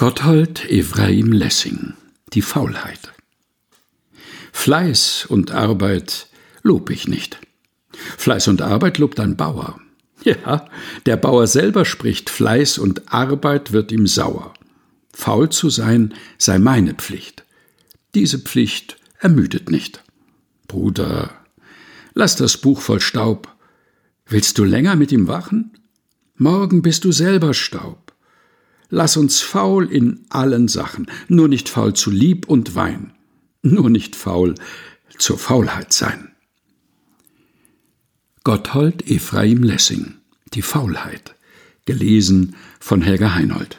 Gotthold Ephraim Lessing Die Faulheit Fleiß und Arbeit lob ich nicht. Fleiß und Arbeit lobt ein Bauer. Ja, der Bauer selber spricht, Fleiß und Arbeit wird ihm sauer. Faul zu sein sei meine Pflicht. Diese Pflicht ermüdet nicht. Bruder, lass das Buch voll Staub. Willst du länger mit ihm wachen? Morgen bist du selber Staub. Lass uns faul in allen Sachen, nur nicht faul zu Lieb und Wein, nur nicht faul zur Faulheit sein. Gotthold Ephraim Lessing Die Faulheit gelesen von Helga Heinold